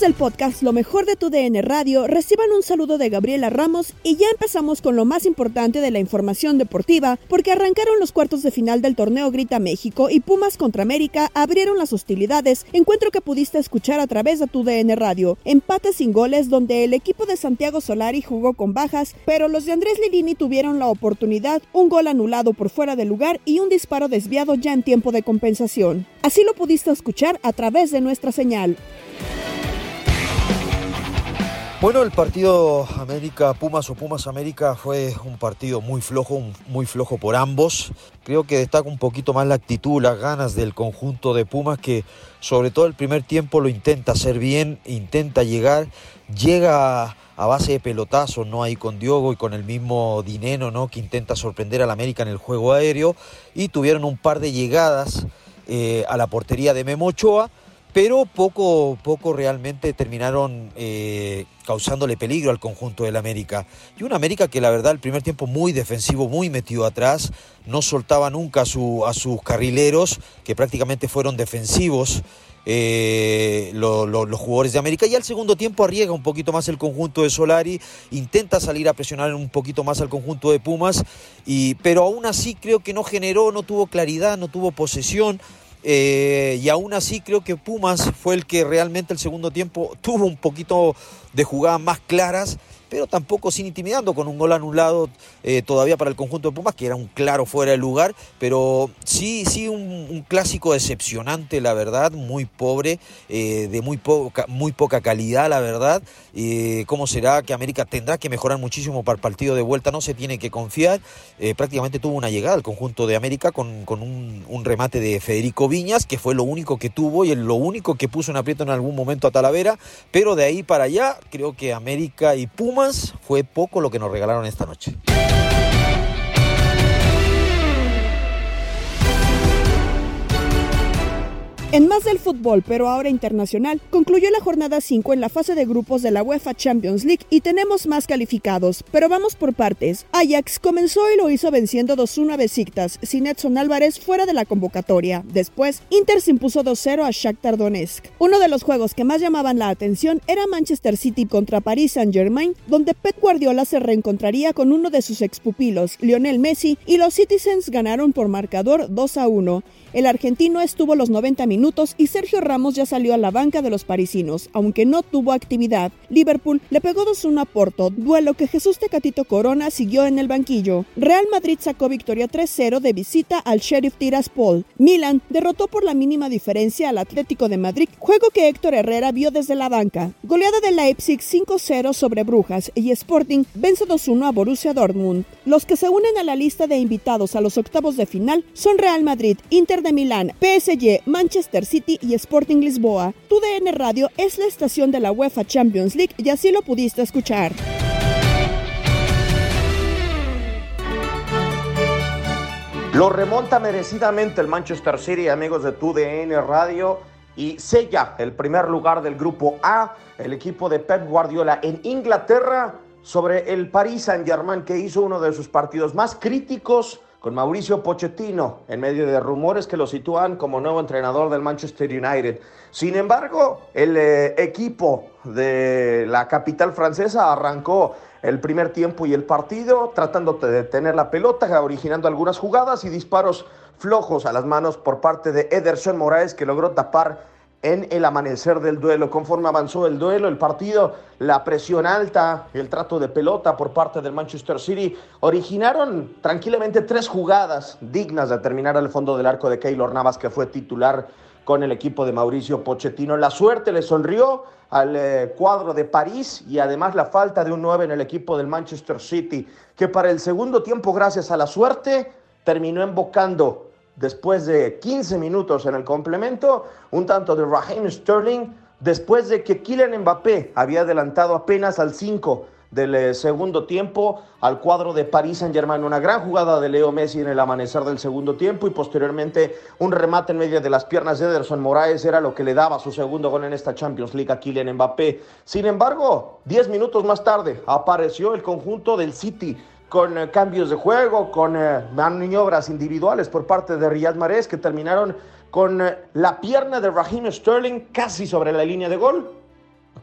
Del podcast Lo mejor de tu DN Radio, reciban un saludo de Gabriela Ramos y ya empezamos con lo más importante de la información deportiva porque arrancaron los cuartos de final del torneo Grita México y Pumas contra América abrieron las hostilidades, encuentro que pudiste escuchar a través de tu DN Radio. Empate sin goles donde el equipo de Santiago Solari jugó con bajas, pero los de Andrés Lilini tuvieron la oportunidad, un gol anulado por fuera de lugar y un disparo desviado ya en tiempo de compensación. Así lo pudiste escuchar a través de nuestra señal. Bueno, el partido América Pumas o Pumas América fue un partido muy flojo, muy flojo por ambos. Creo que destaca un poquito más la actitud, las ganas del conjunto de Pumas que sobre todo el primer tiempo lo intenta hacer bien, intenta llegar, llega a base de pelotazos, ¿no? Ahí con Diogo y con el mismo Dineno, ¿no? Que intenta sorprender al América en el juego aéreo y tuvieron un par de llegadas eh, a la portería de Memo Ochoa pero poco, poco realmente terminaron eh, causándole peligro al conjunto del América. Y un América que la verdad el primer tiempo muy defensivo, muy metido atrás, no soltaba nunca a, su, a sus carrileros, que prácticamente fueron defensivos. eh, lo- lo- los jugadores de América y al segundo tiempo arriesga un poquito más el conjunto de Solari, intenta salir a presionar un poquito más al conjunto de Pumas, y, pero aún así creo que no generó, no tuvo claridad, no tuvo posesión, eh, y aún así creo que Pumas fue el que realmente el segundo tiempo tuvo un poquito de jugadas más claras, pero tampoco sin intimidando con un gol anulado eh, todavía para el conjunto de Pumas, que era un claro fuera de lugar, pero sí, sí un, clásico decepcionante, la verdad, muy pobre, eh, de muy poca, muy poca calidad, la verdad. Eh, ¿Cómo será que América tendrá que mejorar muchísimo para el partido de vuelta? No se tiene que confiar. Prácticamente tuvo una llegada al conjunto de América con, con un, un remate de Federico Viñas, que fue lo único que tuvo y lo único que puso en aprieto en algún momento a Talavera, pero de ahí para allá creo que América y Pumas fue poco lo que nos regalaron esta noche. En más del fútbol, pero ahora internacional, concluyó la jornada 5 en la fase de grupos de la UEFA Champions League y tenemos más calificados, pero vamos por partes. Ajax comenzó y lo hizo venciendo 2-1 a Besiktas, sin Edson Álvarez fuera de la convocatoria. Después, Inter se impuso 2-0 a Shakhtar Donetsk. Uno de los juegos que más llamaban la atención era Manchester City contra Paris Saint-Germain, donde Pep Guardiola se reencontraría con uno de sus expupilos, Lionel Messi, y los Citizens ganaron por marcador 2-1. El argentino estuvo los 90 minutos y Sergio Ramos ya salió a la banca de los parisinos, aunque no tuvo actividad. Liverpool le pegó 2-1 a Porto, duelo que Jesús Tecatito Corona siguió en el banquillo. Real Madrid sacó victoria 3-0 de visita al Sheriff Tiraspol. Milan derrotó por la mínima diferencia al Atlético de Madrid, juego que Héctor Herrera vio desde la banca. Goleada de Leipzig 5-0 sobre Brujas y Sporting vence 2-1 a Borussia Dortmund. Los que se unen a la lista de invitados a los octavos de final son Real Madrid, Inter de Milán, PSG, Manchester City y Sporting Lisboa. Tu DN Radio es la estación de la UEFA Champions League y así lo pudiste escuchar. Lo remonta merecidamente el Manchester City, amigos de Tu DN Radio, y sella el primer lugar del grupo A, el equipo de Pep Guardiola en Inglaterra sobre el Paris Saint-Germain que hizo uno de sus partidos más críticos con Mauricio Pochettino en medio de rumores que lo sitúan como nuevo entrenador del Manchester United. Sin embargo, el eh, equipo de la capital francesa arrancó el primer tiempo y el partido tratando de detener la pelota, originando algunas jugadas y disparos flojos a las manos por parte de Ederson Moraes que logró tapar en el amanecer del duelo. Conforme avanzó el duelo, el partido, la presión alta, el trato de pelota por parte del Manchester City originaron tranquilamente tres jugadas dignas de terminar al fondo del arco de Keylor Navas, que fue titular con el equipo de Mauricio Pochettino. La suerte le sonrió al eh, cuadro de París y además la falta de un 9 en el equipo del Manchester City, que para el segundo tiempo, gracias a la suerte, terminó embocando después de 15 minutos en el complemento, un tanto de Raheem Sterling, después de que Kylian Mbappé había adelantado apenas al 5 del eh, segundo tiempo al cuadro de París Saint Germain. Una gran jugada de Leo Messi en el amanecer del segundo tiempo y posteriormente un remate en medio de las piernas de Ederson Moraes era lo que le daba su segundo gol en esta Champions League a Kylian Mbappé. Sin embargo, 10 minutos más tarde apareció el conjunto del City con eh, cambios de juego, con eh, maniobras individuales por parte de Riyad Mahrez que terminaron con la pierna de Raheem Sterling casi sobre la línea de gol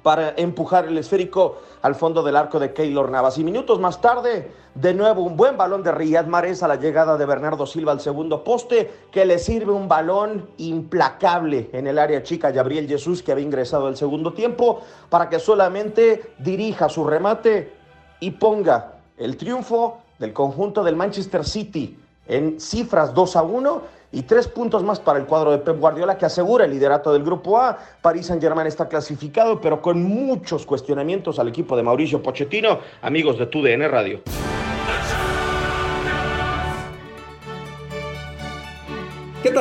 para empujar el esférico al fondo del arco de Keylor Navas. Y minutos más tarde, de nuevo un buen balón de Riyad Mahrez a la llegada de Bernardo Silva al segundo poste, que le sirve un balón implacable en el área chica Gabriel Jesús, que había ingresado al segundo tiempo, para que solamente dirija su remate y ponga el triunfo del conjunto del Manchester City en cifras 2 a 1 y tres puntos más para el cuadro de Pep Guardiola que asegura el liderato del grupo A. París Saint-Germain está clasificado, pero con muchos cuestionamientos al equipo de Mauricio Pochettino, amigos de TUDN Radio.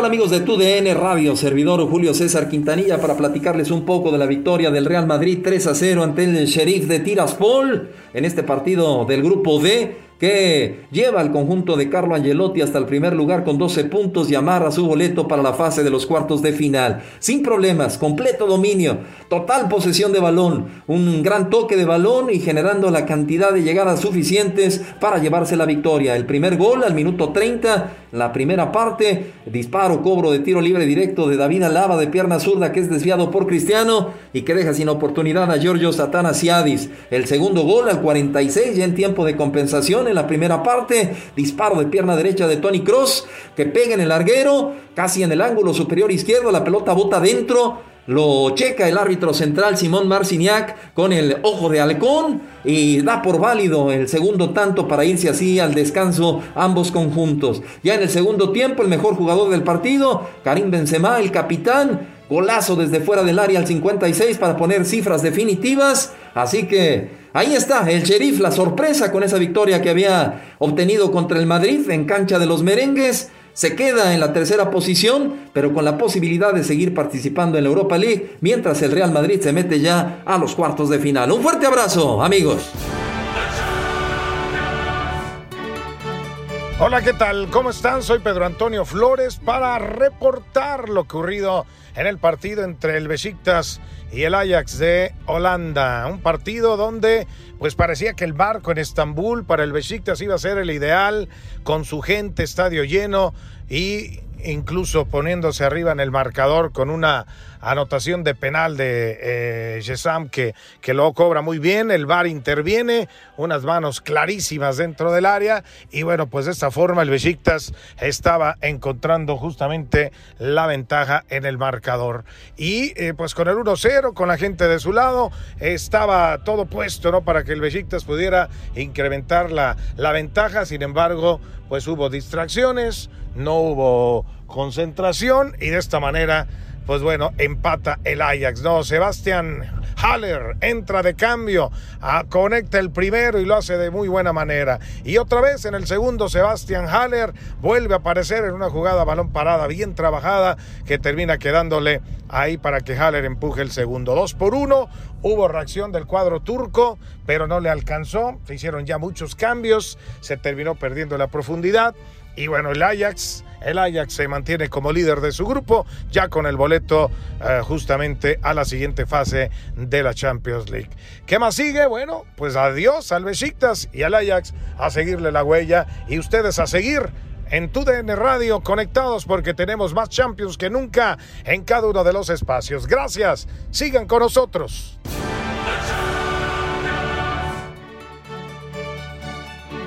Amigos de TUDN Radio? Servidor Julio César Quintanilla para platicarles un poco de la victoria del Real Madrid 3 a 0 ante el Sheriff de Tiraspol en este partido del grupo D que lleva al conjunto de Carlo Angelotti hasta el primer lugar con 12 puntos y amarra su boleto para la fase de los cuartos de final. Sin problemas, completo dominio, total posesión de balón, un gran toque de balón y generando la cantidad de llegadas suficientes para llevarse la victoria. El primer gol al minuto 30, la primera parte, disparo, cobro de tiro libre directo de David Alaba de pierna zurda que es desviado por Cristiano y que deja sin oportunidad a Giorgio Satana Siadis. El segundo gol al 46 ya en tiempo de compensación en la primera parte. Disparo de pierna derecha de Tony Cross que pega en el larguero, casi en el ángulo superior izquierdo. La pelota bota dentro. Lo checa el árbitro central Simón Marciniak con el ojo de halcón y da por válido el segundo tanto para irse así al descanso ambos conjuntos. Ya en el segundo tiempo el mejor jugador del partido, Karim Benzema, el capitán, golazo desde fuera del área al 56 para poner cifras definitivas. Así que Ahí está, el sheriff, la sorpresa con esa victoria que había obtenido contra el Madrid en cancha de los merengues. Se queda en la tercera posición, pero con la posibilidad de seguir participando en la Europa League, mientras el Real Madrid se mete ya a los cuartos de final. Un fuerte abrazo, amigos. Hola, ¿qué tal? ¿Cómo están? Soy Pedro Antonio Flores para reportar lo ocurrido en el partido entre el Besiktas y el Ajax de Holanda. Un partido donde pues parecía que el barco en Estambul para el Besiktas iba a ser el ideal, con su gente, estadio lleno y incluso poniéndose arriba en el marcador con una anotación de penal de eh, Gesam que, que lo cobra muy bien, el VAR interviene, unas manos clarísimas dentro del área y bueno, pues de esta forma el Besiktas estaba encontrando justamente la ventaja en el marcador y eh, pues con el 1-0, con la gente de su lado, estaba todo puesto, ¿no? Para que el Besiktas pudiera incrementar la, la ventaja, sin embargo, pues hubo distracciones, no hubo concentración y de esta manera pues bueno, empata el Ajax. No, Sebastián Haller entra de cambio, ah, conecta el primero y lo hace de muy buena manera. Y otra vez en el segundo, Sebastián Haller vuelve a aparecer en una jugada balón parada bien trabajada que termina quedándole ahí para que Haller empuje el segundo. Dos por uno, hubo reacción del cuadro turco, pero no le alcanzó. Se hicieron ya muchos cambios, se terminó perdiendo la profundidad. Y bueno, el Ajax el Ajax se mantiene como líder de su grupo, ya con el boleto eh, justamente a la siguiente fase de la Champions League. ¿Qué más sigue? Bueno, pues adiós al Besiktas y al Ajax a seguirle la huella y ustedes a seguir en TUDN Radio conectados porque tenemos más Champions que nunca en cada uno de los espacios. Gracias, sigan con nosotros.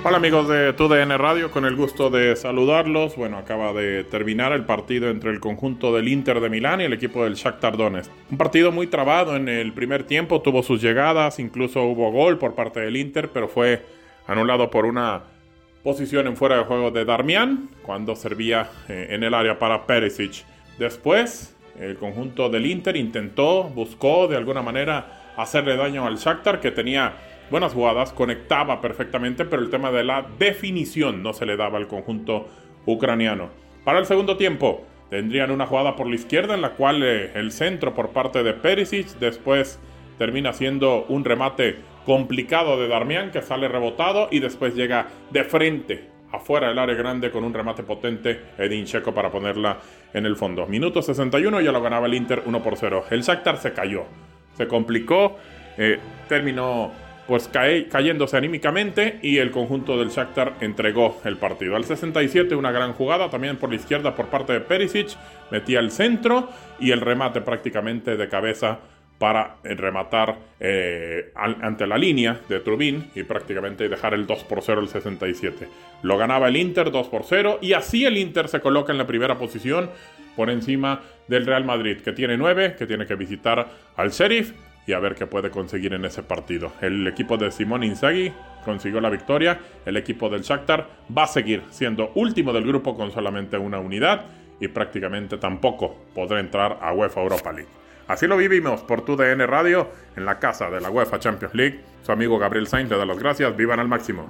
Hola amigos de TUDN Radio, con el gusto de saludarlos. Bueno, acaba de terminar el partido entre el conjunto del Inter de Milán y el equipo del Shakhtar Donetsk. Un partido muy trabado en el primer tiempo, tuvo sus llegadas, incluso hubo gol por parte del Inter, pero fue anulado por una posición en fuera de juego de Darmian cuando servía eh, en el área para Perisic. Después, el conjunto del Inter intentó, buscó de alguna manera hacerle daño al Shakhtar que tenía buenas jugadas, conectaba perfectamente, pero el tema de la definición no se le daba al conjunto ucraniano. Para el segundo tiempo, tendrían una jugada por la izquierda en la cual eh, el centro por parte de Perisic después termina siendo un remate complicado de Darmian que sale rebotado y después llega de frente afuera del área grande con un remate potente Edin Checo para ponerla en el fondo. Minuto 61 ya lo ganaba el Inter 1 por 0. El Shakhtar se cayó, se complicó, eh, terminó pues cae, cayéndose anímicamente y el conjunto del Shakhtar entregó el partido. Al 67 una gran jugada también por la izquierda por parte de Perisic, metía el centro y el remate prácticamente de cabeza para rematar eh, ante la línea de Trubin y prácticamente dejar el 2 por 0 el 67. Lo ganaba el Inter 2 por 0 y así el Inter se coloca en la primera posición por encima del Real Madrid que tiene 9, que tiene que visitar al Sheriff y a ver qué puede conseguir en ese partido. El equipo de Simón Inzaghi consiguió la victoria, el equipo del Shakhtar va a seguir siendo último del grupo con solamente una unidad y prácticamente tampoco podrá entrar a UEFA Europa League. Así lo vivimos por tu DN Radio en la casa de la UEFA Champions League. Su amigo Gabriel Sainz le da las gracias, vivan al máximo.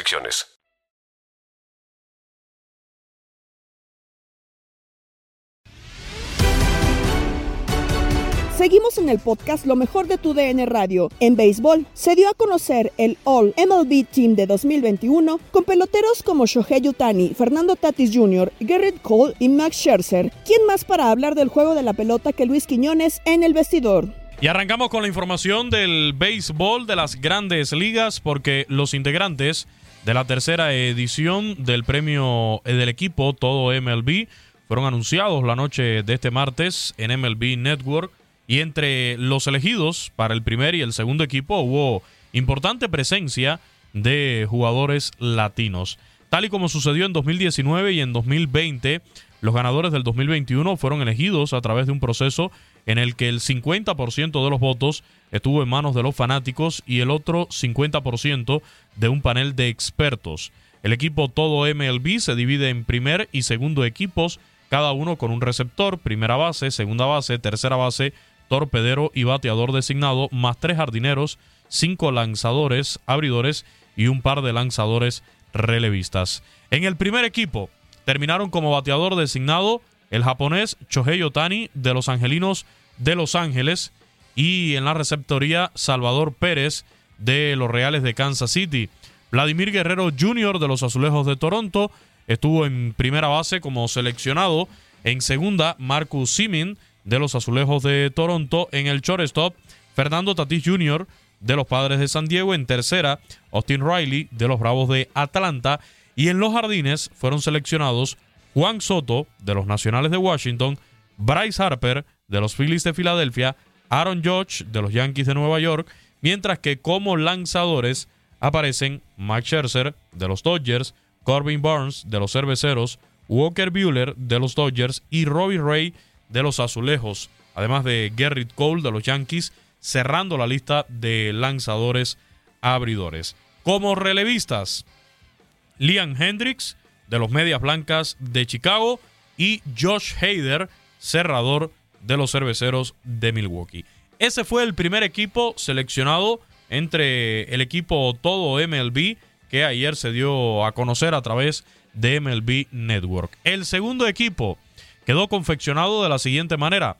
restricciones. Seguimos en el podcast Lo mejor de tu DN Radio. En béisbol, se dio a conocer el All MLB Team de 2021 con peloteros como Shohei Yutani, Fernando Tatis Jr., Garrett Cole y Max Scherzer. ¿Quién más para hablar del juego de la pelota que Luis Quiñones en el vestidor? Y arrancamos con la información del béisbol de las grandes ligas porque los integrantes de la tercera edición del premio eh, del equipo Todo MLB fueron anunciados la noche de este martes en MLB Network Y entre los elegidos para el primer y el segundo equipo hubo importante presencia de jugadores latinos. Tal y como sucedió en 2019 y en 2020, los ganadores del 2021 fueron elegidos a través de un proceso en el que el 50% de los votos estuvo en manos de los fanáticos y el otro 50% de un panel de expertos. El equipo todo MLB se divide en primer y segundo equipos, cada uno con un receptor, primera base, segunda base, tercera base, torpedero y bateador designado, más tres jardineros, cinco lanzadores, abridores y un par de lanzadores relevistas. En el primer equipo terminaron como bateador designado el japonés Shohei Otani de los Angelinos de Los Ángeles y en la receptoría Salvador Pérez de los Reales de Kansas City. Vladimir Guerrero Jr. de los Azulejos de Toronto estuvo en primera base como seleccionado. En segunda, Marcus Simin de los Azulejos de Toronto. En el shortstop, Fernando Tatis Jr. de los Padres de San Diego. En tercera, Austin Riley de los Bravos de Atlanta. Y en los jardines fueron seleccionados Juan Soto de los Nacionales de Washington, Bryce Harper de los Phillies de Filadelfia, Aaron Judge de los Yankees de Nueva York, mientras que como lanzadores aparecen Mike Scherzer de los Dodgers, Corbin Burns de los Cerveceros, Walker Buehler de los Dodgers y Robbie Ray de los Azulejos, además de Gerrit Cole de los Yankees, cerrando la lista de lanzadores abridores. Como relevistas, Liam Hendricks de los Medias Blancas de Chicago y Josh Hader, cerrador de los Cerveceros de Milwaukee. Ese fue el primer equipo seleccionado entre el equipo todo MLB que ayer se dio a conocer a través de MLB Network. El segundo equipo quedó confeccionado de la siguiente manera.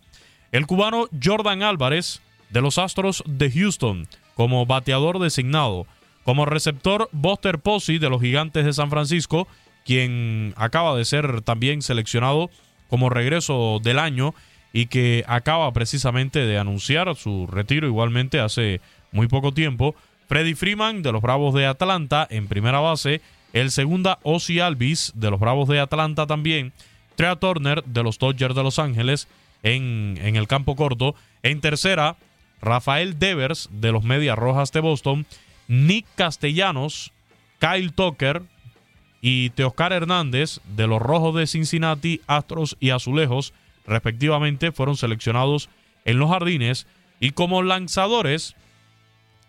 El cubano Jordan Álvarez de los Astros de Houston como bateador designado. Como receptor Buster Posey de los Gigantes de San Francisco, quien acaba de ser también seleccionado como regreso del año y que acaba precisamente de anunciar su retiro igualmente hace muy poco tiempo. Freddy Freeman de los Bravos de Atlanta en primera base. El segunda Ozzy Alvis de los Bravos de Atlanta también. Trea Turner de los Dodgers de Los Ángeles en, en el campo corto. En tercera, Rafael Devers de los Medias Rojas de Boston. Nick Castellanos, Kyle Tucker y Teoscar Hernández de los Rojos de Cincinnati, Astros y Azulejos respectivamente, fueron seleccionados en los jardines. Y como lanzadores,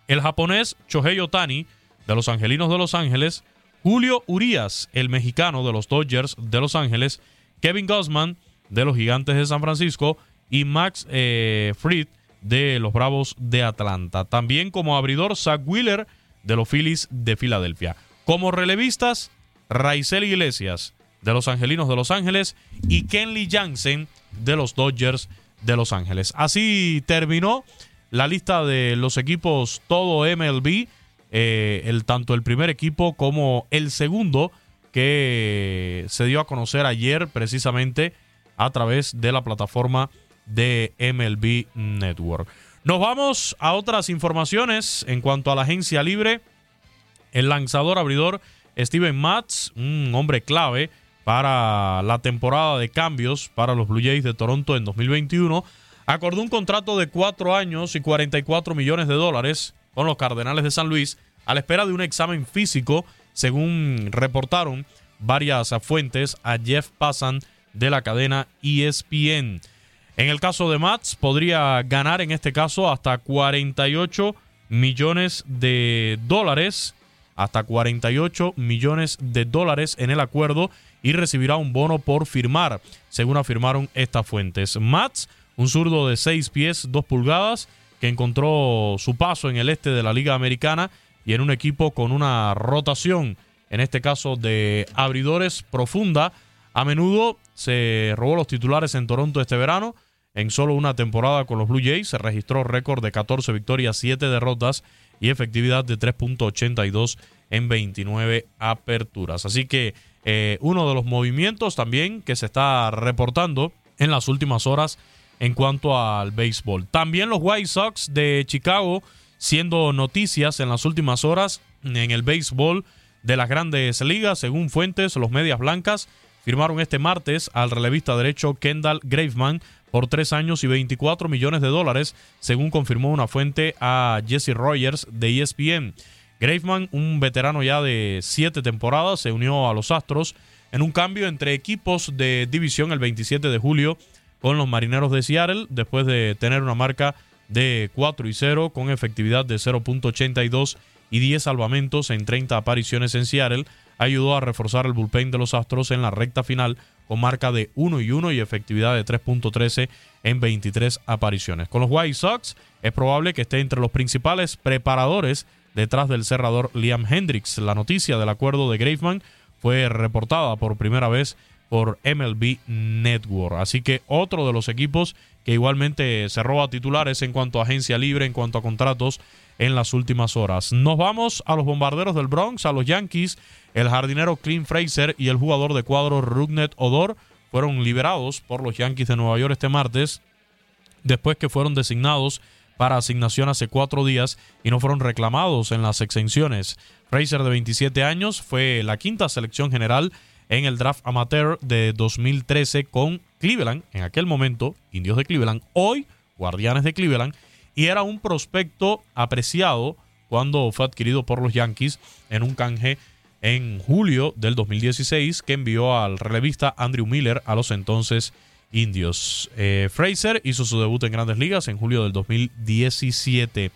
el japonés Shohei Otani de los Angelinos de Los Ángeles, Julio Urias, el mexicano de los Dodgers de Los Ángeles, Kevin Gossman de los Gigantes de San Francisco y Max eh, Fried de los Bravos de Atlanta. También como abridor, Zach Wheeler de los Phillies de Filadelfia. Como relevistas, Raizel Iglesias de los Angelinos de Los Ángeles y Kenley Jansen de los Dodgers de Los Ángeles. Así terminó la lista de los equipos todo MLB, eh, el, tanto el primer equipo como el segundo que se dio a conocer ayer precisamente a través de la plataforma de MLB Network. Nos vamos a otras informaciones en cuanto a la agencia libre. El lanzador abridor Steven Matz, un hombre clave para la temporada de cambios para los Blue Jays de Toronto en 2021, acordó un contrato de cuatro años y 44 millones de dólares con los Cardenales de San Luis a la espera de un examen físico, según reportaron varias fuentes a Jeff Passan de la cadena ESPN. En el caso de Mats, podría ganar en este caso hasta 48 millones de dólares, hasta 48 millones de dólares en el acuerdo y recibirá un bono por firmar, según afirmaron estas fuentes. Mats, un zurdo de 6 pies, 2 pulgadas, que encontró su paso en el este de la Liga Americana y en un equipo con una rotación, en este caso de abridores profunda. A menudo se robó los titulares en Toronto este verano. En solo una temporada con los Blue Jays se registró récord de 14 victorias, 7 derrotas y efectividad de 3.82 en 29 aperturas. Así que eh, uno de los movimientos también que se está reportando en las últimas horas en cuanto al béisbol. También los White Sox de Chicago siendo noticias en las últimas horas en el béisbol de las grandes ligas, según fuentes, los medias blancas firmaron este martes al relevista derecho Kendall Graveman por tres años y 24 millones de dólares, según confirmó una fuente a Jesse Rogers de ESPN. Graveman, un veterano ya de siete temporadas, se unió a los Astros en un cambio entre equipos de división el 27 de julio con los Marineros de Seattle, después de tener una marca de 4 y 0 con efectividad de 0.82 y 10 salvamentos en 30 apariciones en Seattle, ayudó a reforzar el bullpen de los Astros en la recta final con marca de 1 y 1 y efectividad de 3.13 en 23 apariciones. Con los White Sox es probable que esté entre los principales preparadores detrás del cerrador Liam Hendricks. La noticia del acuerdo de Graveman fue reportada por primera vez por MLB Network. Así que otro de los equipos que igualmente se roba titulares en cuanto a agencia libre, en cuanto a contratos en las últimas horas. Nos vamos a los bombarderos del Bronx, a los Yankees. El jardinero Clint Fraser y el jugador de cuadro Rugnet Odor fueron liberados por los Yankees de Nueva York este martes, después que fueron designados para asignación hace cuatro días y no fueron reclamados en las exenciones. Fraser, de 27 años, fue la quinta selección general en el draft amateur de 2013 con Cleveland, en aquel momento, Indios de Cleveland, hoy Guardianes de Cleveland, y era un prospecto apreciado cuando fue adquirido por los Yankees en un canje en julio del 2016 que envió al relevista Andrew Miller a los entonces indios. Eh, Fraser hizo su debut en grandes ligas en julio del 2017.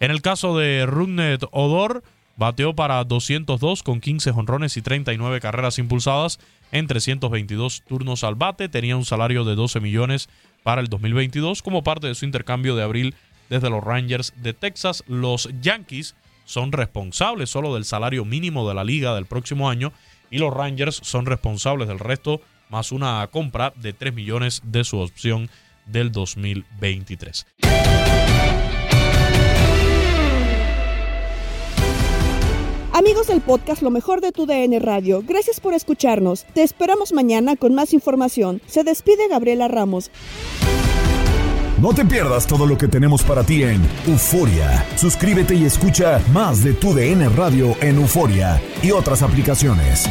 En el caso de Rugnet Odor, bateó para 202 con 15 jonrones y 39 carreras impulsadas en 322 turnos al bate. Tenía un salario de 12 millones para el 2022 como parte de su intercambio de abril desde los Rangers de Texas. Los Yankees son responsables solo del salario mínimo de la liga del próximo año y los Rangers son responsables del resto más una compra de 3 millones de su opción del 2023. Amigos del podcast Lo mejor de tu DN Radio, gracias por escucharnos. Te esperamos mañana con más información. Se despide Gabriela Ramos. No te pierdas todo lo que tenemos para ti en Euforia. Suscríbete y escucha más de tu DN Radio en Euforia y otras aplicaciones.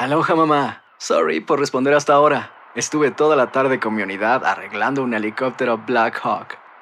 Aloha mamá. Sorry por responder hasta ahora. Estuve toda la tarde con mi unidad arreglando un helicóptero Black Hawk.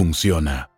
funciona.